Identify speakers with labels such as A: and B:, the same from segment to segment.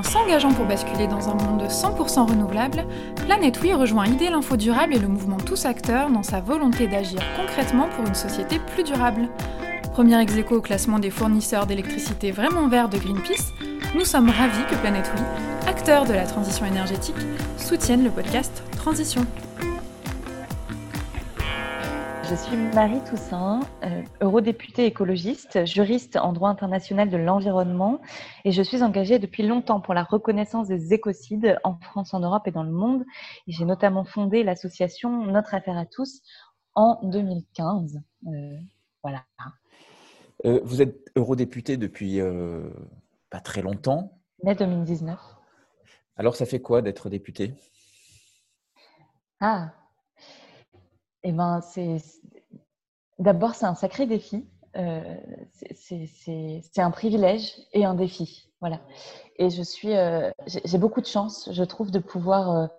A: En s'engageant pour basculer dans un monde 100% renouvelable, Planète Oui rejoint Idée l'Info Durable et le mouvement Tous Acteurs dans sa volonté d'agir concrètement pour une société plus durable. Premier ex au classement des fournisseurs d'électricité vraiment verts de Greenpeace, nous sommes ravis que Planète Oui, acteur de la transition énergétique, soutienne le podcast Transition.
B: Je suis Marie Toussaint, euh, eurodéputée écologiste, juriste en droit international de l'environnement et je suis engagée depuis longtemps pour la reconnaissance des écocides en France, en Europe et dans le monde. J'ai notamment fondé l'association Notre Affaire à tous en 2015. Euh, voilà.
C: Euh, vous êtes eurodéputée depuis pas très longtemps.
B: Mai 2019.
C: Alors ça fait quoi d'être députée?
B: Ah, eh ben, c'est d'abord c'est un sacré défi. Euh, c'est un privilège et un défi, voilà. Et je suis, euh, j'ai beaucoup de chance, je trouve, de pouvoir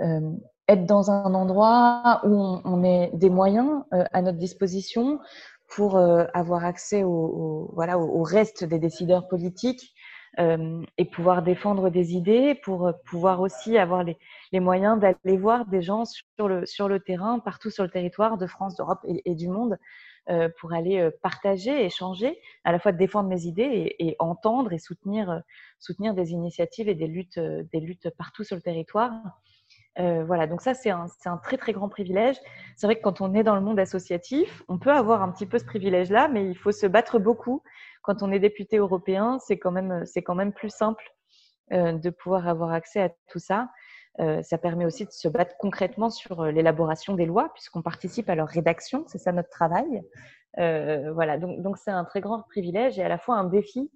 B: euh, être dans un endroit où on, on met des moyens à notre disposition pour avoir accès au, voilà, au, reste des décideurs politiques et pouvoir défendre des idées, pour pouvoir aussi avoir les, moyens d'aller voir des gens sur le, terrain, partout sur le territoire de France, d'Europe et, du monde, euh, pour aller euh, partager, échanger, à la fois défendre mes idées et, entendre et soutenir, euh, soutenir des initiatives et des luttes, des luttes partout sur le territoire. voilà, donc ça, c'est un, très, très grand privilège. C'est vrai que quand on est dans le monde associatif, on peut avoir un petit peu ce privilège-là, mais il faut se battre beaucoup. Quand on est député européen, c'est quand, même, quand même plus simple de pouvoir avoir accès à tout ça. Euh, ça permet aussi de se battre concrètement sur euh, l'élaboration des lois, puisqu'on participe à leur rédaction, c'est ça notre travail. Euh, voilà, donc c'est un très grand privilège et à la fois un défi.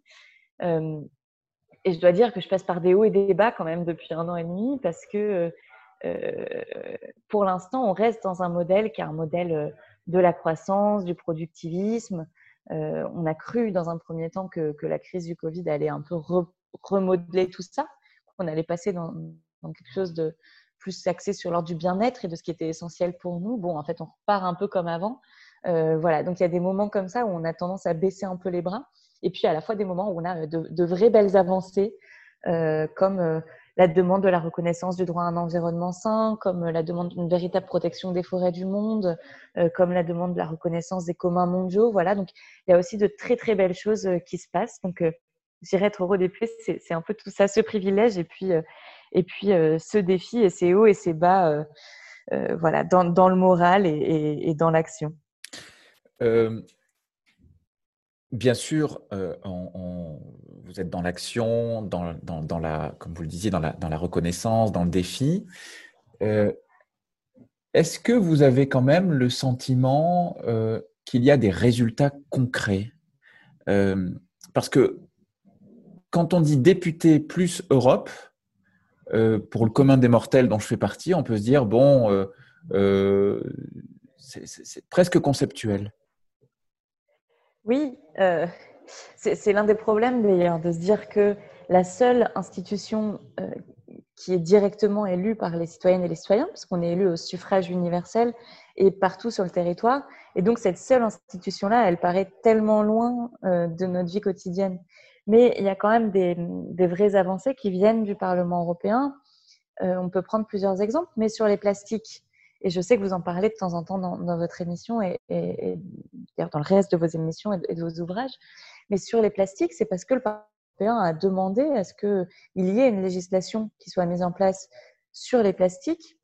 B: et je dois dire que je passe par des hauts et des bas quand même depuis un an et demi, parce que pour l'instant, on reste dans un modèle qui est un modèle de la croissance, du productivisme. On a cru dans un premier temps que, la crise du Covid allait un peu remodeler tout ça, qu'on allait passer dans, quelque chose de plus axé sur l'ordre du bien-être et de ce qui était essentiel pour nous. Bon, en fait, on repart un peu comme avant. Euh, voilà, donc il y a des moments comme ça où on a tendance à baisser un peu les bras, et puis à la fois des moments où on a de, vraies belles avancées, euh, comme euh, la demande de la reconnaissance du droit à un environnement sain, comme la demande d'une véritable protection des forêts du monde, comme la demande de la reconnaissance des communs mondiaux. Voilà, donc il y a aussi de très très belles choses qui se passent. Donc j'irais être heureux des c'est un peu tout ça, ce privilège, et puis et puis euh, ce défi et ses hauts et ses bas euh, euh, voilà, dans, le moral et, dans l'action.
C: Bien sûr, vous êtes dans l'action, dans, la, comme vous le disiez, dans la, reconnaissance, dans le défi. Est-ce que vous avez quand même le sentiment qu'il y a des résultats concrets? Parce que quand on dit député plus Europe, euh, pour le commun des mortels dont je fais partie, on peut se dire, bon, euh, euh, c'est presque conceptuel.
B: Oui, c'est l'un des problèmes d'ailleurs de se dire que la seule institution qui est directement élue par les citoyennes et les citoyens, parce qu'on est élu au suffrage universel et partout sur le territoire. Et donc cette seule institution-là, elle paraît tellement loin de notre vie quotidienne. Mais il y a quand même des, vraies avancées qui viennent du Parlement européen. Euh, on peut prendre plusieurs exemples, mais sur les plastiques, et je sais que vous en parlez de temps en temps dans, votre émission et, dans le reste de vos émissions et de, vos ouvrages, mais sur les plastiques, c'est parce que le Parlement européen a demandé à ce qu'il y ait une législation qui soit mise en place sur les plastiques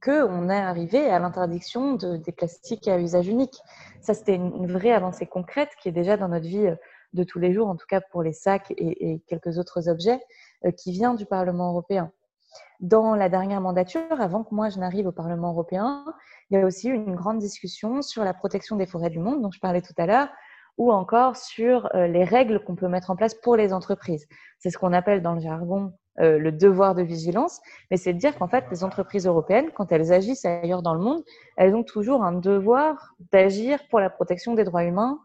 B: qu'on est arrivé à l'interdiction de, des plastiques à usage unique. Ça, c'était une vraie avancée concrète qui est déjà dans notre vie de tous les jours, en tout cas pour les sacs et, quelques autres objets, euh, qui vient du Parlement européen. Dans la dernière mandature, avant que moi je n'arrive au Parlement européen, il y a aussi eu une grande discussion sur la protection des forêts du monde, dont je parlais tout à l'heure, ou encore sur euh, les règles qu'on peut mettre en place pour les entreprises. C'est ce qu'on appelle dans le jargon euh, le devoir de vigilance, mais c'est de dire qu'en fait, les entreprises européennes, quand elles agissent ailleurs dans le monde, elles ont toujours un devoir d'agir pour la protection des droits humains,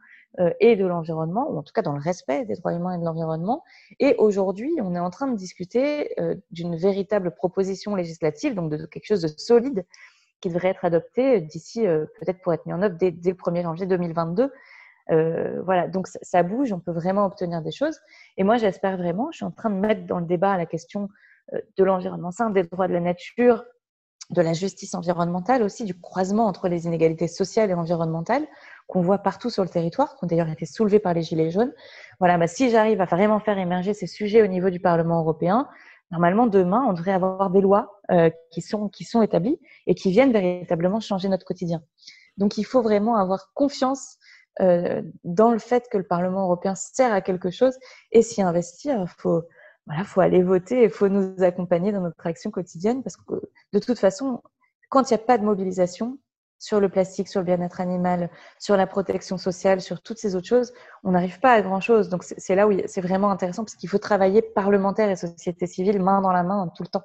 B: et de l'environnement, ou en tout cas dans le respect des droits humains et de l'environnement. Et aujourd'hui, on est en train de discuter euh, d'une véritable proposition législative, donc de quelque chose de solide qui devrait être adopté d'ici, euh, peut-être pour être mis en œuvre dès, le 1er janvier 2022, voilà, donc ça, bouge, on peut vraiment obtenir des choses. Et moi, j'espère vraiment, je suis en train de mettre dans le débat la question de l'environnement sain, des droits de la nature, de la justice environnementale aussi, du croisement entre les inégalités sociales et environnementales qu'on voit partout sur le territoire, qui ont d'ailleurs été soulevées par les Gilets jaunes. Voilà, bah, si j'arrive à vraiment faire émerger ces sujets au niveau du Parlement européen, normalement, demain, on devrait avoir des lois euh, qui, sont, qui sont établies et qui viennent véritablement changer notre quotidien. Donc, il faut vraiment avoir confiance euh, dans le fait que le Parlement européen sert à quelque chose et s'y investir. Il faut, voilà, faut aller voter et faut nous accompagner dans notre action quotidienne parce que de toute façon, quand il n'y a pas de mobilisation, sur le plastique, sur le bien-être animal, sur la protection sociale, sur toutes ces autres choses, on n'arrive pas à grand-chose. Donc c'est là où c'est vraiment intéressant parce qu'il faut travailler parlementaire et société civile main dans la main tout le temps.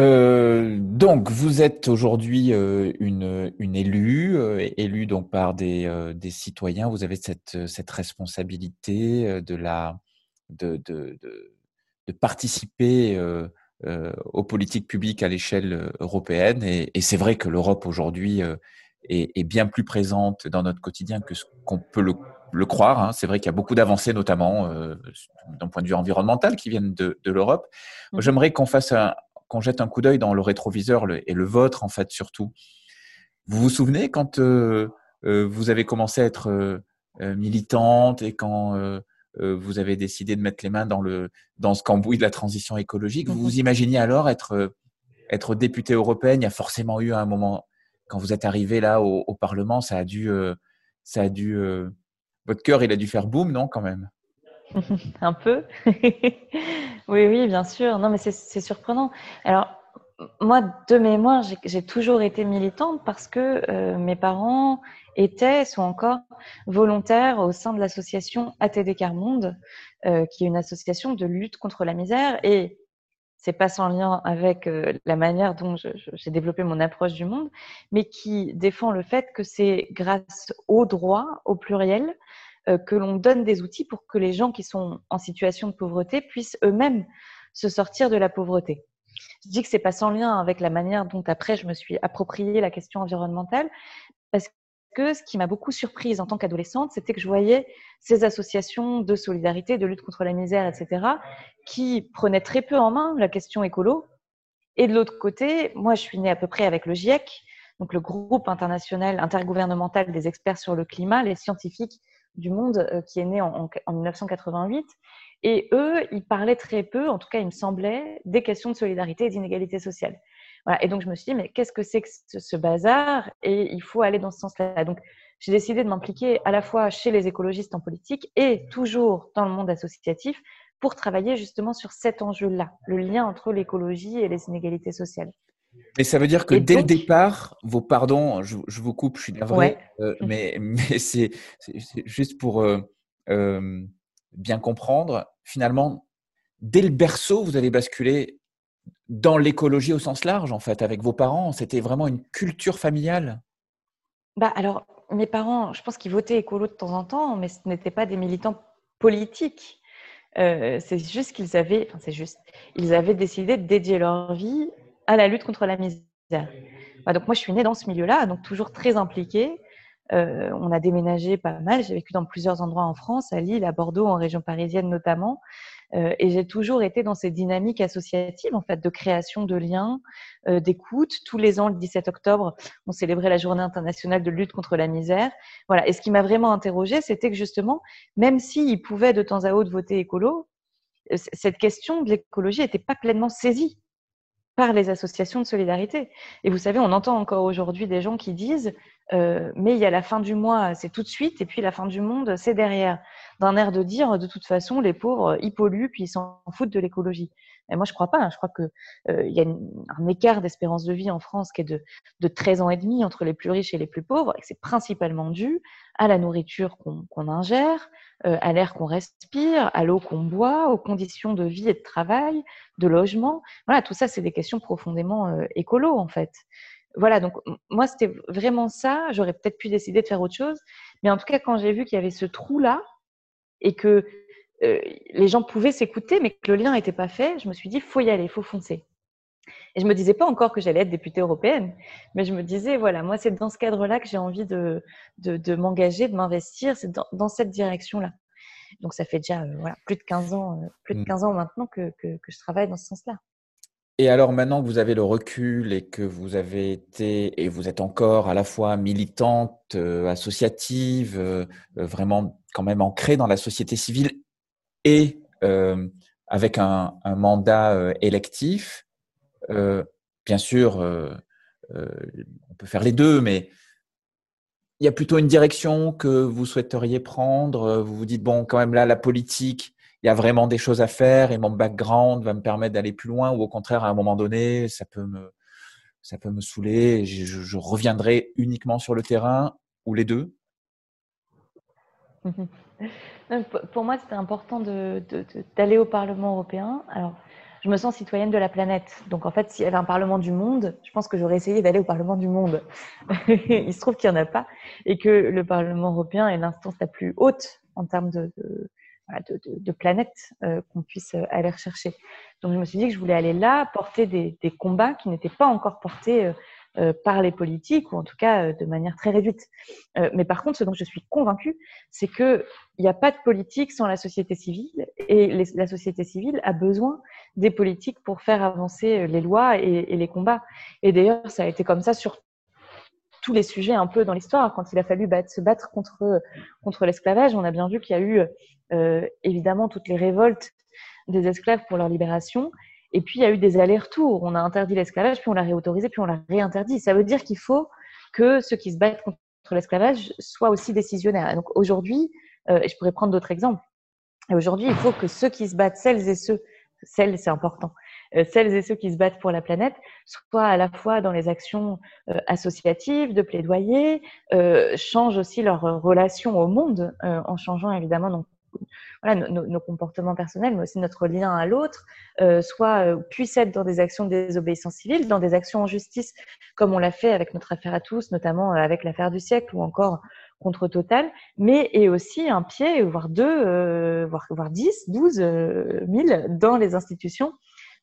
C: Euh, donc, vous êtes aujourd'hui euh, une, une, élue, euh, élue donc par des, des, citoyens. Vous avez cette, cette responsabilité de, la, de, de, de participer euh, aux politiques publiques à l'échelle euh, européenne. Et, c'est vrai que l'Europe aujourd'hui euh, est, bien plus présente dans notre quotidien que ce qu'on peut le, croire. Hein. C'est vrai qu'il y a beaucoup d'avancées, notamment d'un point de vue environnemental, qui viennent de, l'Europe. Mmh. J'aimerais qu'on fasse qu'on jette un coup d'œil dans le rétroviseur et le vôtre en fait surtout. Vous vous souvenez quand vous avez commencé à être militante et quand euh, vous avez décidé de mettre les mains dans, le, dans ce cambouis de la transition écologique. Vous mhm. vous imaginez alors être, euh, être députée européenne Il y a forcément eu un moment, quand vous êtes arrivé là au, Parlement, ça a dû, euh, ça a dû, votre cœur, il a dû faire boum, non, quand même?
B: Un peu. oui, oui, bien sûr. Non, mais c'est surprenant. Alors, moi, de mémoire, j'ai toujours été militante parce que mes parents étaient, sont encore volontaires au sein de l'association ATD Carmonde, euh, qui est une association de lutte contre la misère. Et c'est pas sans lien avec euh, la manière dont j'ai développé mon approche du monde, mais qui défend le fait que c'est grâce au droit, au pluriel, euh, que l'on donne des outils pour que les gens qui sont en situation de pauvreté puissent eux-mêmes se sortir de la pauvreté. Je dis que c'est pas sans lien avec la manière dont après je me suis approprié la question environnementale, parce que ce qui m'a beaucoup surprise en tant qu'adolescente, c'était que je voyais ces associations de solidarité, de lutte contre la misère, etc., qui prenaient très peu en main la question écolo. Et de l'autre côté, moi, je suis née à peu près avec le GIEC, donc le groupe international intergouvernemental des experts sur le climat, les scientifiques du monde, euh, qui est né en, en 1988. Et eux, ils parlaient très peu, en tout cas, il me semblait, des questions de solidarité et d'inégalité sociale. Et donc, je me suis dit, mais qu'est-ce que c'est que ce, bazar? Et il faut aller dans ce sens-là. Donc, j'ai décidé de m'impliquer à la fois chez les écologistes en politique et toujours dans le monde associatif pour travailler justement sur cet enjeu-là, le lien entre l'écologie et les inégalités sociales.
C: Mais ça veut dire que dès le départ, vos pardons, je, vous coupe, je suis navré, euh, mais, mais c'est juste pour euh, euh, bien comprendre, finalement, dès le berceau, vous avez basculé dans l'écologie au sens large, en fait, avec vos parents. C'était vraiment une culture familiale.
B: Bah, Alors, mes parents, je pense qu'ils votaient écolo de temps en temps, mais ce n'étaient pas des militants politiques. Euh, c'est juste qu'ils avaient, enfin, c'est juste, ils avaient décidé de dédier leur vie à la lutte contre la misère. Bah, donc moi, je suis née dans ce milieu-là, donc toujours très impliquée. Euh, on a déménagé pas mal. J'ai vécu dans plusieurs endroits en France, à Lille, à Bordeaux, en région parisienne notamment. Euh, et j'ai toujours été dans ces dynamiques associatives, en fait, de création de liens, euh, d'écoute. Tous les ans, le 17 octobre, on célébrait la Journée internationale de lutte contre la misère. Voilà. Et ce qui m'a vraiment interrogée, c'était que justement, même s'ils pouvaient de temps à autre voter écolo, cette question de l'écologie n'était pas pleinement saisie par les associations de solidarité. Et vous savez, on entend encore aujourd'hui des gens qui disent euh, mais il y a la fin du mois, c'est tout de suite, et puis la fin du monde, c'est derrière. D'un air de dire, de toute façon, les pauvres, ils polluent, puis ils s'en foutent de l'écologie. Et moi, je crois pas. Hein. Je crois qu'il euh, y a un écart d'espérance de vie en France qui est de, de 13 ans et demi entre les plus riches et les plus pauvres, et c'est principalement dû à la nourriture qu'on ingère, euh, à l'air qu'on respire, à l'eau qu'on boit, aux conditions de vie et de travail, de logement. Voilà, tout ça, c'est des questions profondément euh, écolo, en fait voilà, donc moi, c'était vraiment ça. J'aurais peut-être pu décider de faire autre chose. Mais en tout cas, quand j'ai vu qu'il y avait ce trou-là et que euh, les gens pouvaient s'écouter, mais que le lien n'était pas fait, je me suis dit, faut y aller, faut foncer. Et je me disais pas encore que j'allais être députée européenne, mais je me disais, voilà, moi, c'est dans ce cadre-là que j'ai envie de, de, m'engager, de m'investir, c'est dans, cette direction-là. Donc, ça fait déjà euh, voilà, plus de 15 ans, euh, plus de 15 mmh. ans maintenant que, que, je travaille dans ce sens-là.
C: Et alors maintenant que vous avez le recul et que vous avez été et vous êtes encore à la fois militante, euh, associative, vraiment quand même ancrée dans la société civile et avec un, mandat électif, euh, bien sûr, euh, euh, on peut faire les deux, mais il y a plutôt une direction que vous souhaiteriez prendre. Vous vous dites, bon, quand même là, la politique, il y a vraiment des choses à faire et mon background va me permettre d'aller plus loin ou au contraire, à un moment donné, ça peut me, ça peut me saouler. Je, reviendrai uniquement sur le terrain ou les deux?
B: Pour moi, c'était important d'aller au Parlement européen. Alors, je me sens citoyenne de la planète. Donc en fait, s'il y avait un Parlement du monde, je pense que j'aurais essayé d'aller au Parlement du monde. Il se trouve qu'il n'y en a pas et que le Parlement européen est l'instance la plus haute en termes de, planète euh, qu'on puisse euh, aller rechercher. Donc je me suis dit que je voulais aller là, porter des, combats qui n'étaient pas encore portés. Euh, par les politiques, ou en tout cas de manière très réduite. mais par contre, ce dont je suis convaincue, c'est qu'il n'y a pas de politique sans la société civile, et la société civile a besoin des politiques pour faire avancer euh, les lois et, les combats. Et d'ailleurs, ça a été comme ça sur tous les sujets un peu dans l'histoire. Quand il a fallu se battre contre, contre l'esclavage, on a bien vu qu'il y a eu euh, évidemment toutes les révoltes des esclaves pour leur libération. Et puis, il y a eu des allers-retours. On a interdit l'esclavage, puis on l'a réautorisé, puis on l'a réinterdit. Ça veut dire qu'il faut que ceux qui se battent contre l'esclavage soient aussi décisionnaires. donc aujourd'hui, euh, je pourrais prendre d'autres exemples, aujourd'hui, il faut que ceux qui se battent, celles et ceux celles, c'est important, euh, celles et ceux qui se battent pour la planète, soit à la fois dans les actions euh, associatives, de plaidoyer, changent aussi leur relation au monde en changeant évidemment donc, nos, comportements personnels, mais aussi notre lien à l'autre, soit puissent être dans des actions de désobéissance civile, dans des actions en justice, comme on l'a fait avec notre affaire à tous, notamment avec l'affaire du siècle ou encore contre Total, mais et aussi un pied, voire deux, euh, voire, voire 10, 12 000 dans les institutions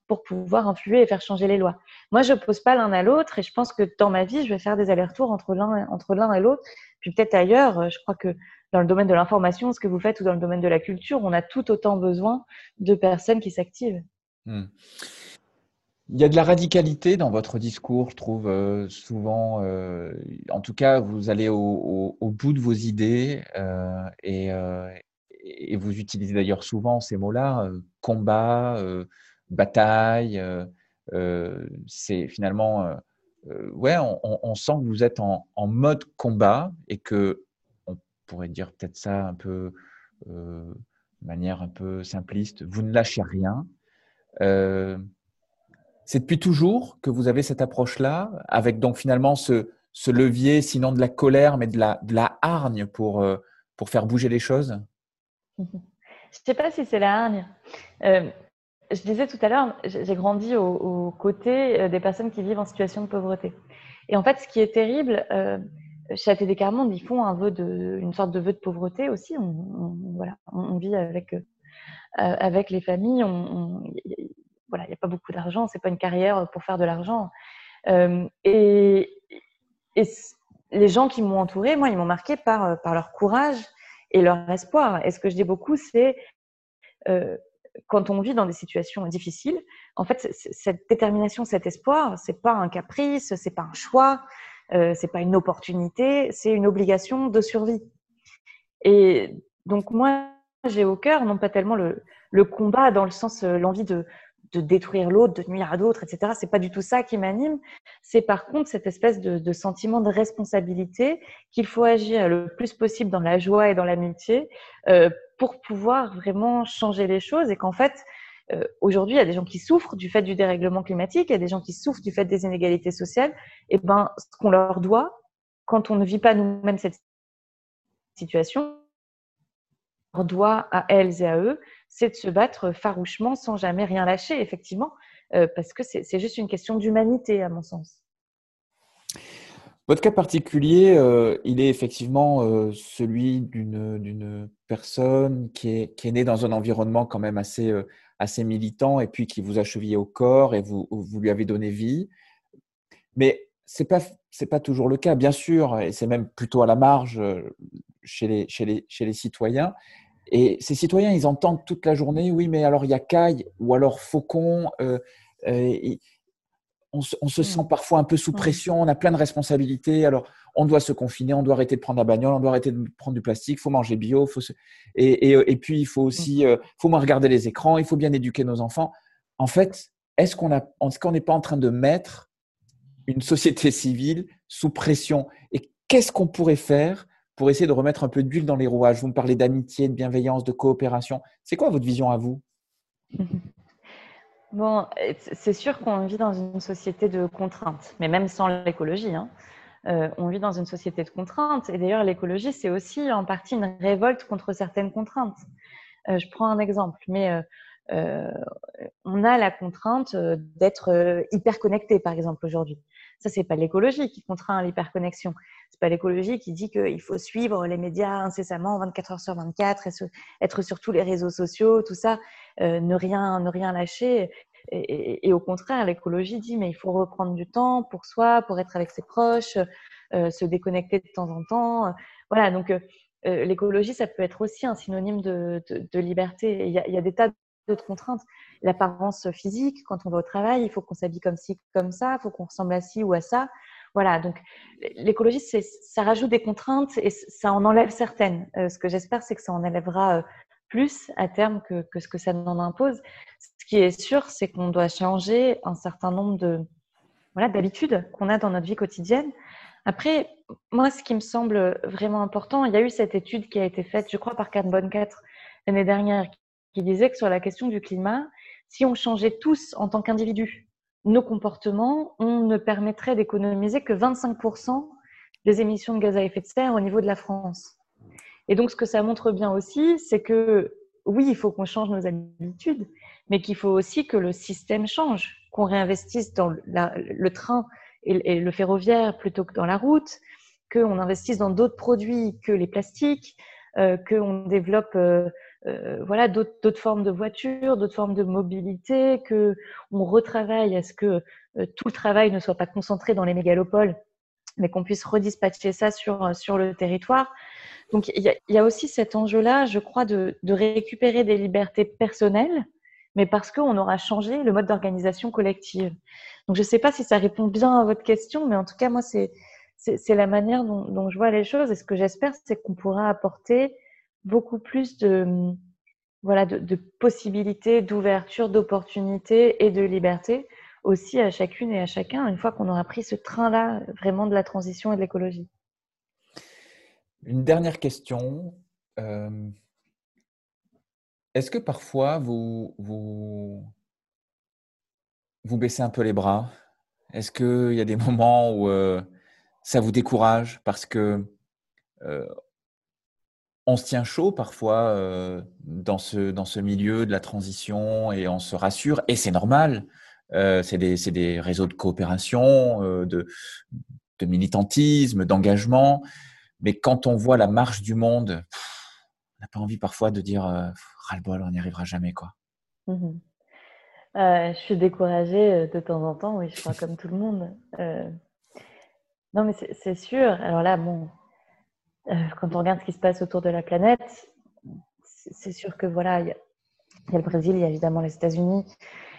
B: pour pouvoir influer et faire changer les lois. Moi, je pose pas l'un à l'autre et je pense que dans ma vie, je vais faire des allers-retours entre l'un entre l'un et l'autre. Puis peut-être ailleurs, je crois que dans le domaine de l'information, ce que vous faites, ou dans le domaine de la culture, on a tout autant besoin de personnes qui s'activent. Hmm.
C: Il y a de la radicalité dans votre discours, je trouve, euh, souvent. Euh, en tout cas, vous allez au, bout de vos idées euh, et, vous utilisez d'ailleurs souvent ces mots-là combat, bataille. C'est finalement, ouais, on, sent que vous êtes en, mode combat et que on pourrait dire peut-être ça un peu de manière un peu simpliste. Vous ne lâchez rien. C'est depuis toujours que vous avez cette approche-là, avec donc finalement ce, levier, sinon de la colère, mais de la, de la hargne pour, euh, pour faire bouger les choses?
B: Je ne sais pas si c'est la hargne. Euh, je disais tout à l'heure, j'ai grandi aux côtés euh, des personnes qui vivent en situation de pauvreté. Et en fait, ce qui est terrible, chez ATD Carmonde, ils font un vœu de, une sorte de vœu de pauvreté aussi. On, voilà, on, vit avec, avec les familles. On, voilà, il n'y a pas beaucoup d'argent, c'est pas une carrière pour faire de l'argent. Euh, et, les gens qui m'ont entouré, moi, ils m'ont marqué par, euh, par leur courage et leur espoir. Et ce que je dis beaucoup, c'est euh, quand on vit dans des situations difficiles, en fait, cette détermination, cet espoir, c'est pas un caprice, c'est pas un choix, euh, c'est pas une opportunité, c'est une obligation de survie. Et donc moi, j'ai au cœur non pas tellement le, combat dans le sens l'envie de, de détruire l'autre, de nuire à d'autres, etc. C'est pas du tout ça qui m'anime. C'est par contre cette espèce de, sentiment de responsabilité qu'il faut agir le plus possible dans la joie et dans l'amitié euh, pour pouvoir vraiment changer les choses et qu'en fait, euh, aujourd'hui, il y a des gens qui souffrent du fait du dérèglement climatique, il y a des gens qui souffrent du fait des inégalités sociales. Et ben, ce qu'on leur doit, quand on ne vit pas nous-mêmes cette situation, on leur doit à elles et à eux, c'est de se battre farouchement sans jamais rien lâcher, effectivement, euh, parce que c'est juste une question d'humanité, à mon sens.
C: Votre cas particulier, euh, il est effectivement celui d'une personne qui est, née dans un environnement quand même assez, assez militant et puis qui vous a chevillé au corps et vous, vous lui avez donné vie. Mais ce n'est pas, pas toujours le cas, bien sûr, et c'est même plutôt à la marge euh, chez les, chez les, chez les citoyens. Et ces citoyens, ils entendent toute la journée, oui, mais alors il y a caille ou alors faucon. Euh, euh, on, se, mmh. sent parfois un peu sous pression, on a plein de responsabilités. Alors, on doit se confiner, on doit arrêter de prendre la bagnole, on doit arrêter de prendre du plastique, il faut manger bio, faut et, et, puis il faut aussi, euh, faut moins regarder les écrans, il faut bien éduquer nos enfants. En fait, est-ce qu'on n'est pas en train de mettre une société civile sous pression? Et qu'est-ce qu'on pourrait faire pour essayer de remettre un peu d'huile dans les rouages? Vous me parlez d'amitié, de bienveillance, de coopération. C'est quoi votre vision à vous?
B: Bon, c'est sûr qu'on vit dans une société de contraintes, mais même sans l'écologie. Hein. Euh, on vit dans une société de contraintes. Et d'ailleurs, l'écologie, c'est aussi en partie une révolte contre certaines contraintes. Euh, je prends un exemple, mais euh, on a la contrainte d'être hyper connecté, par exemple, aujourd'hui. Ça, c'est pas l'écologie qui contraint l'hyperconnexion. C'est pas l'écologie qui dit qu'il faut suivre les médias incessamment 24 heures sur 24, être sur tous les réseaux sociaux, tout ça, ne rien, ne rien lâcher. Et, au contraire, l'écologie dit mais il faut reprendre du temps pour soi, pour être avec ses proches, euh, se déconnecter de temps en temps. Voilà, donc euh, euh, l'écologie, ça peut être aussi un synonyme de, liberté. Il y, a, des tas d'autres contraintes. L'apparence physique, quand on va au travail, il faut qu'on s'habille comme ci, comme ça, il faut qu'on ressemble à ci ou à ça. Voilà, donc l'écologie, ça rajoute des contraintes et ça en enlève certaines. ce que j'espère, c'est que ça en enlèvera plus à terme que, ce que ça n'en impose. Ce qui est sûr, c'est qu'on doit changer un certain nombre de voilà d'habitudes qu'on a dans notre vie quotidienne. Après, moi, ce qui me semble vraiment important, il y a eu cette étude qui a été faite, je crois, par Carbone 4 l'année dernière, qui disait que sur la question du climat, si on changeait tous en tant qu'individus nos comportements, on ne permettrait d'économiser que 25% des émissions de gaz à effet de serre au niveau de la France. Et donc, ce que ça montre bien aussi, c'est que oui, il faut qu'on change nos habitudes, mais qu'il faut aussi que le système change, qu'on réinvestisse dans le train et, le ferroviaire plutôt que dans la route, qu'on investisse dans d'autres produits que les plastiques, euh, qu'on développe euh, euh, voilà d'autres formes de voitures, d'autres formes de mobilité, que on retravaille à ce que tout le travail ne soit pas concentré dans les mégalopoles, mais qu'on puisse redispatcher ça sur sur le territoire. Donc, il y, a aussi cet enjeu-là, je crois, de, récupérer des libertés personnelles, mais parce qu'on aura changé le mode d'organisation collective. Donc, je ne sais pas si ça répond bien à votre question, mais en tout cas, moi, c'est la manière dont, je vois les choses. Et ce que j'espère, c'est qu'on pourra apporter beaucoup plus de, voilà, de possibilités, d'ouverture, d'opportunités et de liberté aussi à chacune et à chacun, une fois qu'on aura pris ce train-là vraiment de la transition et de l'écologie.
C: Une dernière question. Euh, est-ce que parfois vous, vous, vous, baissez un peu les bras? Est-ce qu'il y a des moments où euh, ça vous décourage parce que euh, on se tient chaud parfois dans, ce, dans ce milieu de la transition et on se rassure, et c'est normal. c'est des, des, réseaux de coopération, de, de militantisme, d'engagement. Mais quand on voit la marche du monde, on n'a pas envie parfois de dire euh, ras-le-bol, on n'y arrivera jamais. quoi.
B: Mmh euh, je suis découragée euh, de temps en temps, oui, je crois, comme tout le monde. Non, mais c'est sûr. Alors là, bon, quand on regarde ce qui se passe autour de la planète, c'est sûr que voilà, il y, a le Brésil, il y a évidemment les États-Unis,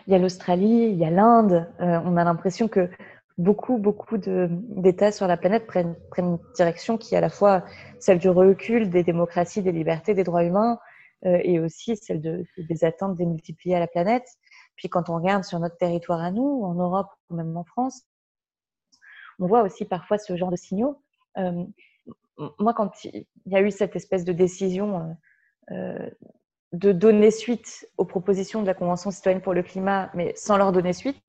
B: il y a l'Australie, il y a l'Inde. on a l'impression que beaucoup, beaucoup d'États sur la planète prennent, une direction qui est à la fois celle du recul des démocraties, des libertés, des droits humains, euh, et aussi celle de, des attentes démultipliées à la planète. Puis quand on regarde sur notre territoire à nous, en Europe ou même en France, on voit aussi parfois ce genre de signaux. Euh, moi, quand il y a eu cette espèce de décision euh, de donner suite aux propositions de la Convention citoyenne pour le climat, mais sans leur donner suite,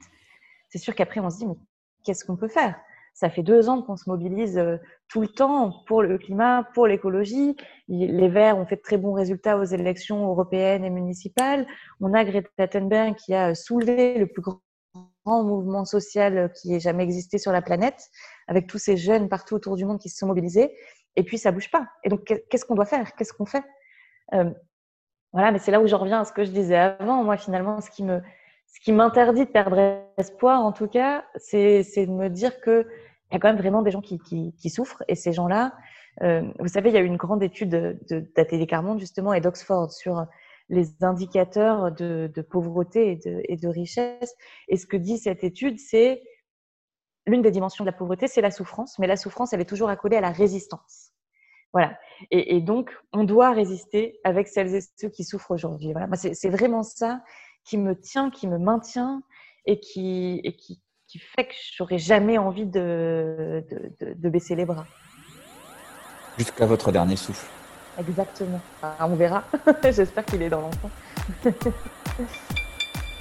B: c'est sûr qu'après on se dit mais qu'est-ce qu'on peut faire? Ça fait deux ans qu'on se mobilise euh, tout le temps pour le climat, pour l'écologie. Les Verts ont fait de très bons résultats aux élections européennes et municipales. On a Greta Thunberg qui a soulevé le plus grand mouvement social qui ait jamais existé sur la planète, avec tous ces jeunes partout autour du monde qui se sont mobilisés. Et puis ça bouge pas. Et donc qu'est-ce qu'on doit faire? Qu'est-ce qu'on fait? Euh, voilà, mais c'est là où je reviens à ce que je disais avant. Moi, finalement, ce qui me, ce qui m'interdit de perdre espoir, en tout cas, c'est, de me dire que il y a quand même vraiment des gens qui, qui, souffrent et ces gens-là, euh, vous savez, il y a eu une grande étude de, d'Atelier Carmonde justement et d'Oxford sur les indicateurs de, de pauvreté et de, et de richesse. Et ce que dit cette étude, c'est l'une des dimensions de la pauvreté, c'est la souffrance, mais la souffrance, elle est toujours accolée à la résistance. Voilà. Et, donc, on doit résister avec celles et ceux qui souffrent aujourd'hui. Voilà. C'est vraiment ça qui me tient, qui me maintient et qui, et qui, qui fait que j'aurais jamais envie de, de, de, baisser les bras.
C: Jusqu'à votre dernier souffle.
B: Exactement. on verra. J'espère qu'il est dans l'enfant.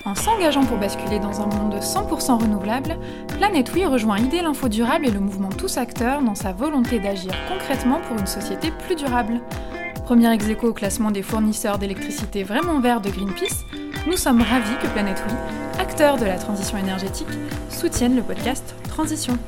A: En s'engageant pour basculer dans un monde 100% renouvelable, Planète Oui rejoint Idée l'Info Durable et le mouvement Tous Acteurs dans sa volonté d'agir concrètement pour une société plus durable. Premier ex au classement des fournisseurs d'électricité vraiment verts de Greenpeace, nous sommes ravis que Planète Oui, acteur de la transition énergétique, soutienne le podcast Transition.